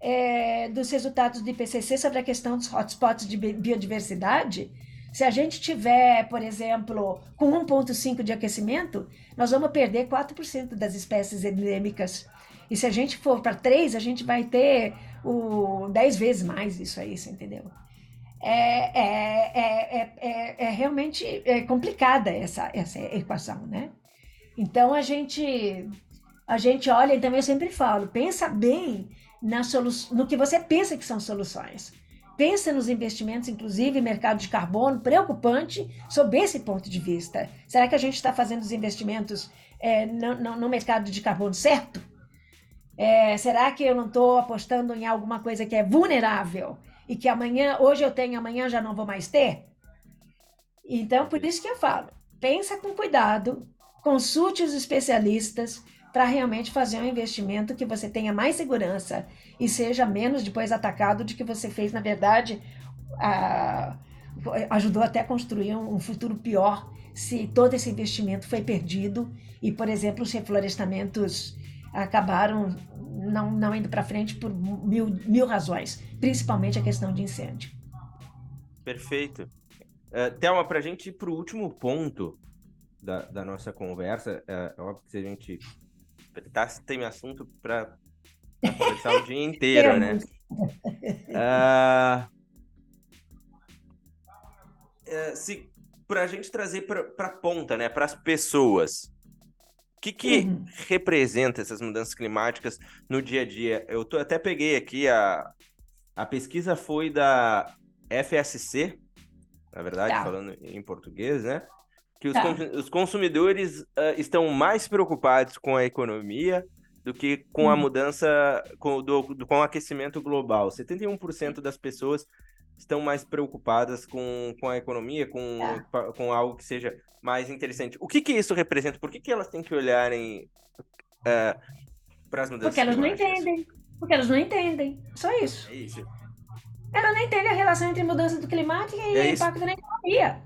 é, dos resultados do IPCC sobre a questão dos hotspots de biodiversidade. Se a gente tiver, por exemplo, com 1,5 de aquecimento, nós vamos perder 4% das espécies endêmicas. E se a gente for para 3, a gente vai ter o 10 vezes mais isso aí, você entendeu? é, é, é, é, realmente é complicada essa, essa equação, né? Então a gente a gente olha, então eu sempre falo, pensa bem no que você pensa que são soluções. Pensa nos investimentos, inclusive mercado de carbono, preocupante sob esse ponto de vista. Será que a gente está fazendo os investimentos é, no, no, no, mercado de carbono certo? É, será que eu não estou apostando em alguma coisa que é vulnerável? e que amanhã, hoje eu tenho, amanhã já não vou mais ter? Então, por isso que eu falo, pensa com cuidado, consulte os especialistas para realmente fazer um investimento que você tenha mais segurança e seja menos depois atacado de que você fez, na verdade, ajudou até a construir um, um futuro pior se todo esse investimento foi perdido e, por exemplo, os reflorestamentos acabaram não, não indo para frente por mil, mil razões, principalmente a questão de incêndio. Perfeito. Uh, Thelma, para a gente ir para o último ponto da, da nossa conversa, é, é óbvio que se a gente tá, tem assunto para conversar o dia inteiro, né? Uh, se para a gente trazer para a ponta, né, para as pessoas, o que, que uhum. representa essas mudanças climáticas no dia a dia? Eu tô, até peguei aqui a, a pesquisa foi da FSC, na verdade, tá. falando em português, né? Que os, tá. os consumidores uh, estão mais preocupados com a economia do que com uhum. a mudança, com, do, do, com o aquecimento global. 71% das pessoas estão mais preocupadas com, com a economia, com, é. com algo que seja mais interessante. O que, que isso representa? Por que, que elas têm que olharem uh, para as mudanças Porque elas não entendem. Porque elas não entendem. Só isso. É isso. Elas não entendem a relação entre mudança do climático e é impacto na economia.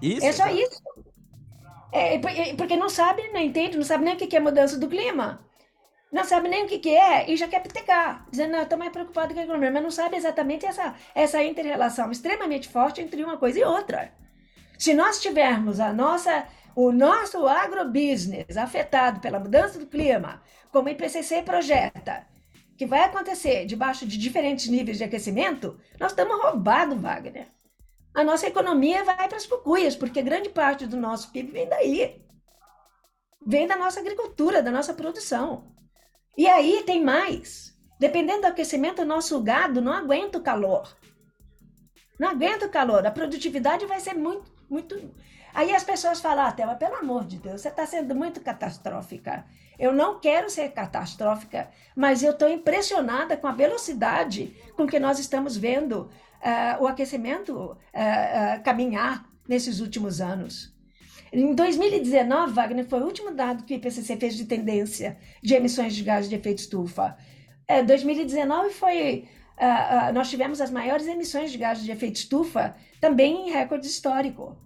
Isso? É só isso. É, porque não sabe, não entende, não sabe nem o que é mudança do clima não sabe nem o que, é e já quer petecar, dizendo, não, estou mais preocupado com a economia, mas não sabe exatamente essa, essa inter-relação extremamente forte entre uma coisa e outra. Se nós tivermos a nossa, o nosso agrobusiness afetado pela mudança do clima, como o IPCC projeta, que vai acontecer debaixo de diferentes níveis de aquecimento, nós estamos roubados, Wagner. A nossa economia vai para as cucuias, porque grande parte do nosso PIB vem daí. Vem da nossa agricultura, da nossa produção. E aí tem mais. Dependendo do aquecimento, o nosso gado não aguenta o calor. Não aguenta o calor. A produtividade vai ser muito, muito. Aí as pessoas falam, mas pelo amor de Deus, você está sendo muito catastrófica. Eu não quero ser catastrófica, mas eu estou impressionada com a velocidade com que nós estamos vendo uh, o aquecimento uh, caminhar nesses últimos anos. Em 2019, Wagner, foi o último dado que o IPCC fez de tendência de emissões de gases de efeito estufa. É, 2019 foi. Uh, uh, nós tivemos as maiores emissões de gases de efeito estufa também em recorde histórico.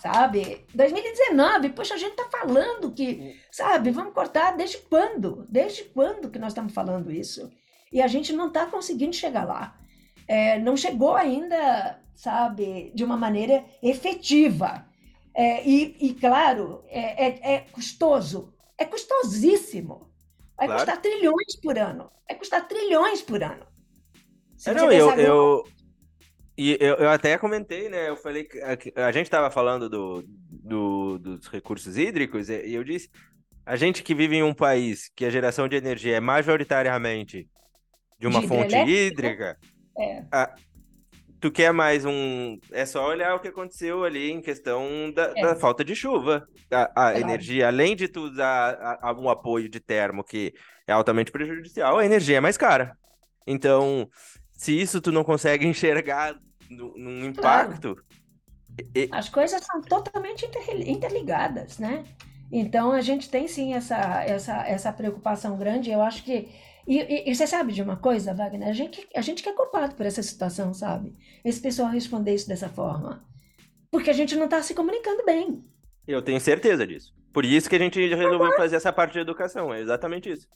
sabe? 2019, poxa, a gente está falando que, sabe, vamos cortar desde quando? Desde quando que nós estamos falando isso? E a gente não está conseguindo chegar lá. É, não chegou ainda, sabe, de uma maneira efetiva. É, e, e, claro, é, é, é, custoso, é custosíssimo. Vai claro. custar trilhões por ano. Vai custar trilhões por ano. É, não, eu, eu, e eu, eu até comentei, né? Eu falei que a, a gente estava falando do, do, dos recursos hídricos e, e eu disse: a gente que vive em um país que a geração de energia é majoritariamente de uma de fonte hídrica, é. a, tu quer mais um. É só olhar o que aconteceu ali em questão da, é. da falta de chuva. A, a energia, além de tu usar a, um apoio de termo que é altamente prejudicial, a energia é mais cara. Então, se isso tu não consegue enxergar num impacto. Claro. E... As coisas são totalmente interligadas, né? Então a gente tem sim essa, essa, essa preocupação grande. Eu acho que. E, e, e, você sabe de uma coisa, Wagner? A gente, a gente que é culpado por essa situação, sabe? Esse pessoal responder isso dessa forma. Porque a gente não está se comunicando bem. Eu tenho certeza disso. Por isso que a gente resolveu fazer essa parte de educação. É exatamente isso.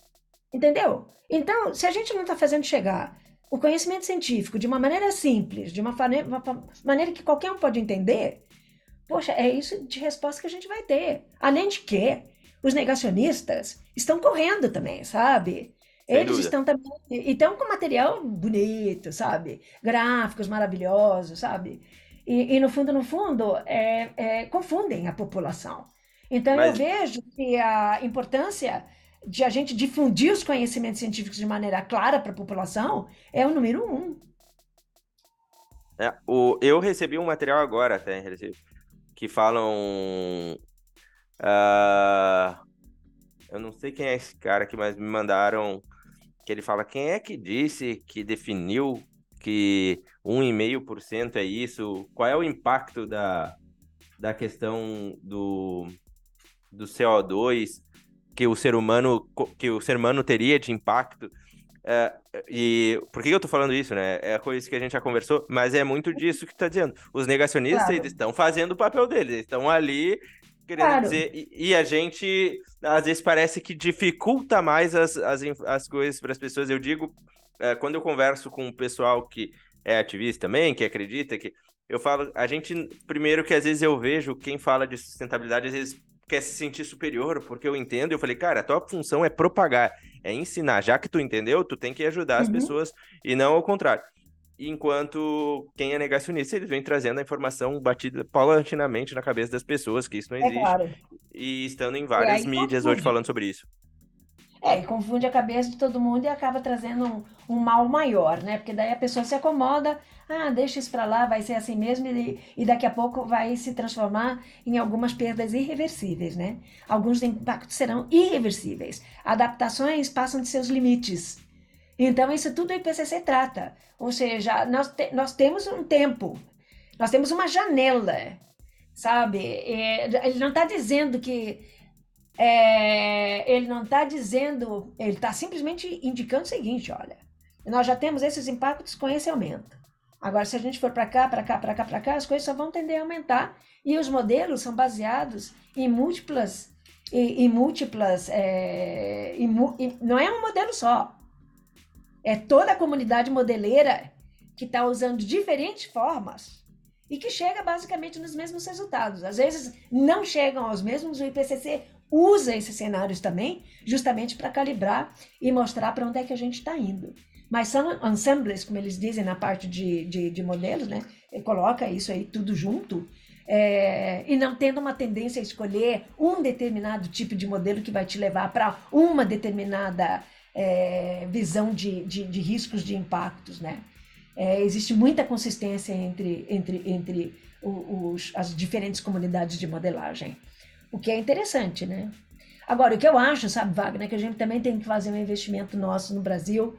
Entendeu? Então, se a gente não está fazendo chegar o conhecimento científico de uma maneira simples, de uma, uma maneira que qualquer um pode entender, poxa, é isso de resposta que a gente vai ter. Além de que os negacionistas estão correndo também, sabe? Sem Eles dúvida. estão também. E estão com material bonito, sabe? Gráficos maravilhosos, sabe? E, e no fundo, no fundo, é, é, confundem a população. Então, Mas... eu vejo que a importância de a gente difundir os conhecimentos científicos de maneira clara para a população é o número um. É, o, eu recebi um material agora até, que falam. Uh, eu não sei quem é esse cara aqui, mas me mandaram que ele fala quem é que disse que definiu que 1,5% é isso? Qual é o impacto da, da questão do, do CO2? que o ser humano que o ser humano teria de impacto. É, e por que eu tô falando isso, né? É a coisa que a gente já conversou, mas é muito disso que tá dizendo. Os negacionistas claro. estão fazendo o papel deles, eles estão ali querendo claro. dizer. E, e, a gente, às vezes, parece que dificulta mais as, as, as coisas para as pessoas. Eu digo, é, quando eu converso com o pessoal que é ativista também, que acredita que. Eu falo, a gente, primeiro que às vezes eu vejo quem fala de sustentabilidade, às vezes quer se sentir superior, porque eu entendo. Eu falei, cara, a tua função é propagar, é ensinar. Já que tu entendeu, tu tem que ajudar as uhum. pessoas e não ao contrário. Enquanto quem é negacionista, eles vêm trazendo a informação batida paulatinamente na cabeça das pessoas, que isso não é existe. É claro. E estando em várias mídias confunde. hoje falando sobre isso. É, e confunde a cabeça de todo mundo e acaba trazendo um, um mal maior, né? Porque daí a pessoa se acomoda, ah, deixa isso para lá, vai ser assim mesmo, e, e daqui a pouco vai se transformar em algumas perdas irreversíveis, né? Alguns impactos serão irreversíveis. Adaptações passam de seus limites. Então, isso tudo o IPCC trata. Ou seja, nós, te, nós temos um tempo, nós temos uma janela, sabe? É, ele não está dizendo que. É, ele não está dizendo, ele está simplesmente indicando o seguinte: olha, nós já temos esses impactos com esse aumento. Agora, se a gente for para cá, para cá, para cá, para cá, as coisas só vão tender a aumentar. E os modelos são baseados em múltiplas, em, em múltiplas, é, em, em, não é um modelo só. É toda a comunidade modeleira que está usando diferentes formas e que chega basicamente nos mesmos resultados. Às vezes não chegam aos mesmos, o IPCC usa esses cenários também, justamente para calibrar e mostrar para onde é que a gente está indo. Mas são ensembles, como eles dizem na parte de, de, de modelos, né? Ele coloca isso aí tudo junto. É, e não tendo uma tendência a escolher um determinado tipo de modelo que vai te levar para uma determinada é, visão de, de, de, riscos, de impactos, né? É, existe muita consistência entre, entre, entre os, as diferentes comunidades de modelagem, o que é interessante, né? Agora, o que eu acho, sabe, Wagner, é que a gente também tem que fazer um investimento nosso no Brasil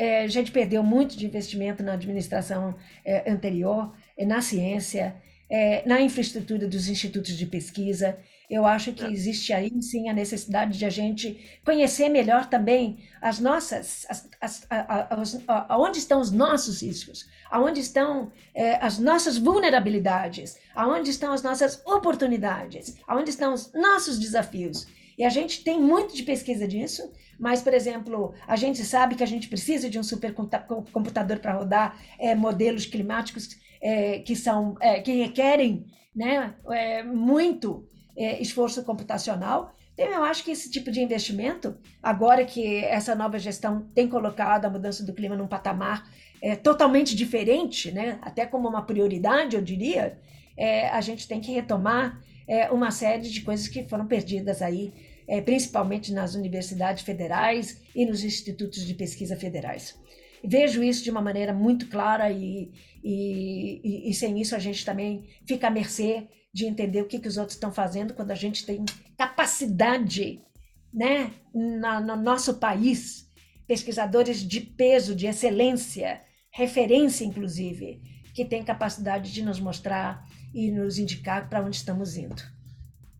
é, a gente perdeu muito de investimento na administração é, anterior, é, na ciência, é, na infraestrutura dos institutos de pesquisa. Eu acho que é. existe aí sim a necessidade de a gente conhecer melhor também as nossas, as, as, a, a, aonde estão os nossos riscos, aonde estão é, as nossas vulnerabilidades, aonde estão as nossas oportunidades, aonde estão os nossos desafios. E a gente tem muito de pesquisa disso, mas, por exemplo, a gente sabe que a gente precisa de um supercomputador para rodar é, modelos climáticos é, que são é, que requerem né, é, muito é, esforço computacional. Então, eu acho que esse tipo de investimento, agora que essa nova gestão tem colocado a mudança do clima num patamar é, totalmente diferente, né, até como uma prioridade, eu diria, é, a gente tem que retomar é, uma série de coisas que foram perdidas aí, é, principalmente nas universidades federais e nos institutos de pesquisa federais. Vejo isso de uma maneira muito clara e, e, e, e sem isso a gente também fica à mercê de entender o que, que os outros estão fazendo quando a gente tem capacidade, né, na, no nosso país, pesquisadores de peso, de excelência, referência inclusive, que têm capacidade de nos mostrar e nos indicar para onde estamos indo.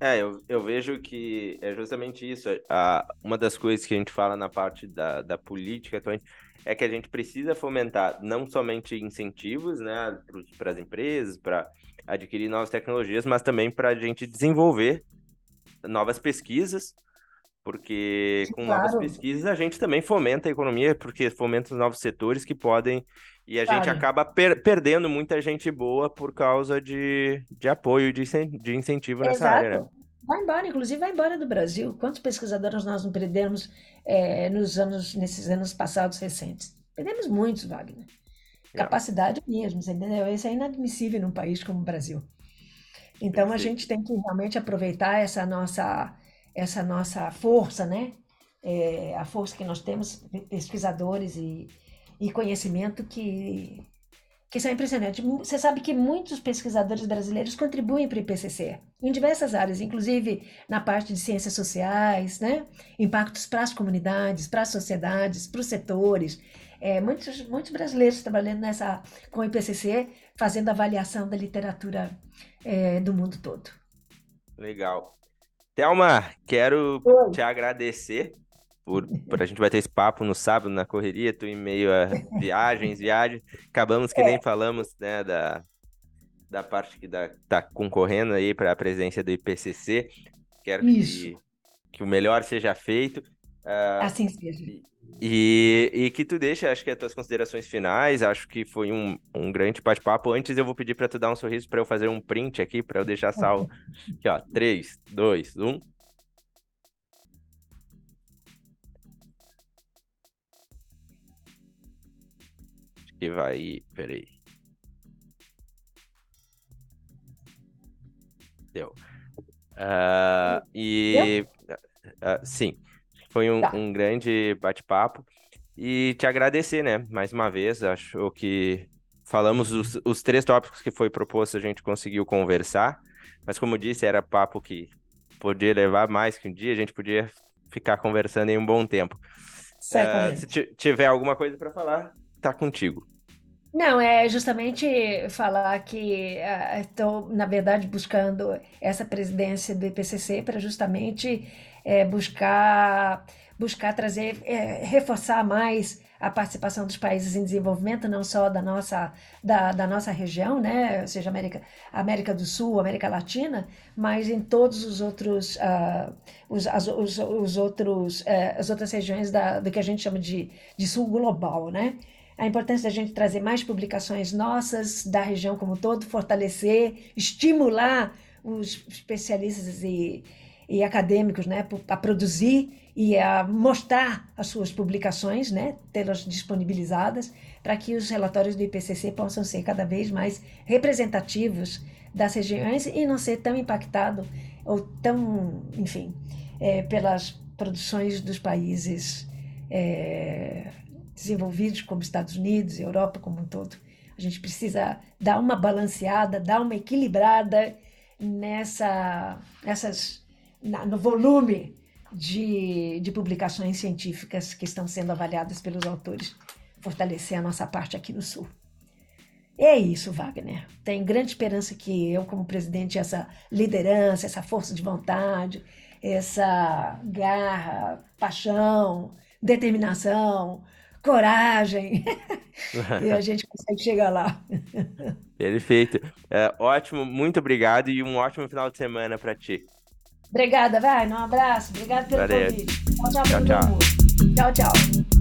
É, eu, eu vejo que é justamente isso. A, uma das coisas que a gente fala na parte da, da política atualmente é que a gente precisa fomentar não somente incentivos né, para as empresas, para adquirir novas tecnologias, mas também para a gente desenvolver novas pesquisas, porque com claro. novas pesquisas a gente também fomenta a economia, porque fomenta os novos setores que podem. E a claro. gente acaba per perdendo muita gente boa por causa de, de apoio, de, de incentivo nessa Exato. área. Né? Vai embora, inclusive vai embora do Brasil. Quantos pesquisadores nós não perdemos é, nos anos, nesses anos passados recentes? Perdemos muitos, Wagner. Capacidade mesmo, entendeu? Isso é inadmissível num país como o Brasil. Então Perfeito. a gente tem que realmente aproveitar essa nossa, essa nossa força, né? É, a força que nós temos, pesquisadores e, e conhecimento que, que são impressionantes. Você sabe que muitos pesquisadores brasileiros contribuem para o IPCC, em diversas áreas, inclusive na parte de ciências sociais, né? impactos para as comunidades, para as sociedades, para os setores. É, muitos, muitos brasileiros trabalhando nessa, com o IPCC, fazendo avaliação da literatura é, do mundo todo. Legal. Thelma, quero Oi. te agradecer por, por a gente bater esse papo no sábado na correria, tu em meio a viagens, viagens. Acabamos que é. nem falamos né, da, da parte que está concorrendo aí para a presidência do IPCC. Quero que, que, o melhor seja feito. Uh, assim seja. E, e que tu deixa, acho que as tuas considerações finais, acho que foi um, um grande bate-papo. Antes eu vou pedir para tu dar um sorriso para eu fazer um print aqui, para eu deixar salvo. Aqui, ó, 3, 2, 1. Acho que vai, peraí. Deu. Uh, e, uh, sim. Foi um, tá. um grande bate-papo. E te agradecer, né? Mais uma vez, acho que falamos os, os três tópicos que foi proposto, a gente conseguiu conversar. Mas como disse, era papo que podia levar mais que um dia, a gente podia ficar conversando em um bom tempo. Uh, se tiver alguma coisa para falar, tá contigo. Não, é justamente falar que estou, uh, na verdade, buscando essa presidência do IPCC para justamente é, buscar, buscar trazer, é, reforçar mais a participação dos países em desenvolvimento, não só da nossa, da, da nossa região, né? ou seja, América, América do Sul, América Latina, mas em todos os outros, uh, os, as, os, os outros, uh, as outras regiões da, do que a gente chama de, de sul global, né? A importância da gente trazer mais publicações nossas da região como um todo, fortalecer, estimular os especialistas e, e acadêmicos né, a produzir e a mostrar as suas publicações, né, tê-las disponibilizadas, para que os relatórios do IPCC possam ser cada vez mais representativos das regiões e não ser tão impactado ou tão, enfim, é, pelas produções dos países é, desenvolvidos, como Estados Unidos Europa como um todo. A gente precisa dar uma balanceada, dar uma equilibrada nessa, nessas na, no volume de, de publicações científicas que estão sendo avaliadas pelos autores, fortalecer a nossa parte aqui no Sul. É isso, Wagner. Tenho grande esperança que eu, como presidente, essa liderança, essa força de vontade, essa garra, paixão, determinação, coragem, e a gente consegue chegar lá. Perfeito. É, ótimo, muito obrigado e um ótimo final de semana para ti. Obrigada, vai. Um abraço. Obrigado pelo Valeu. convite. Tchau, tchau. Tchau, tchau. tchau, tchau.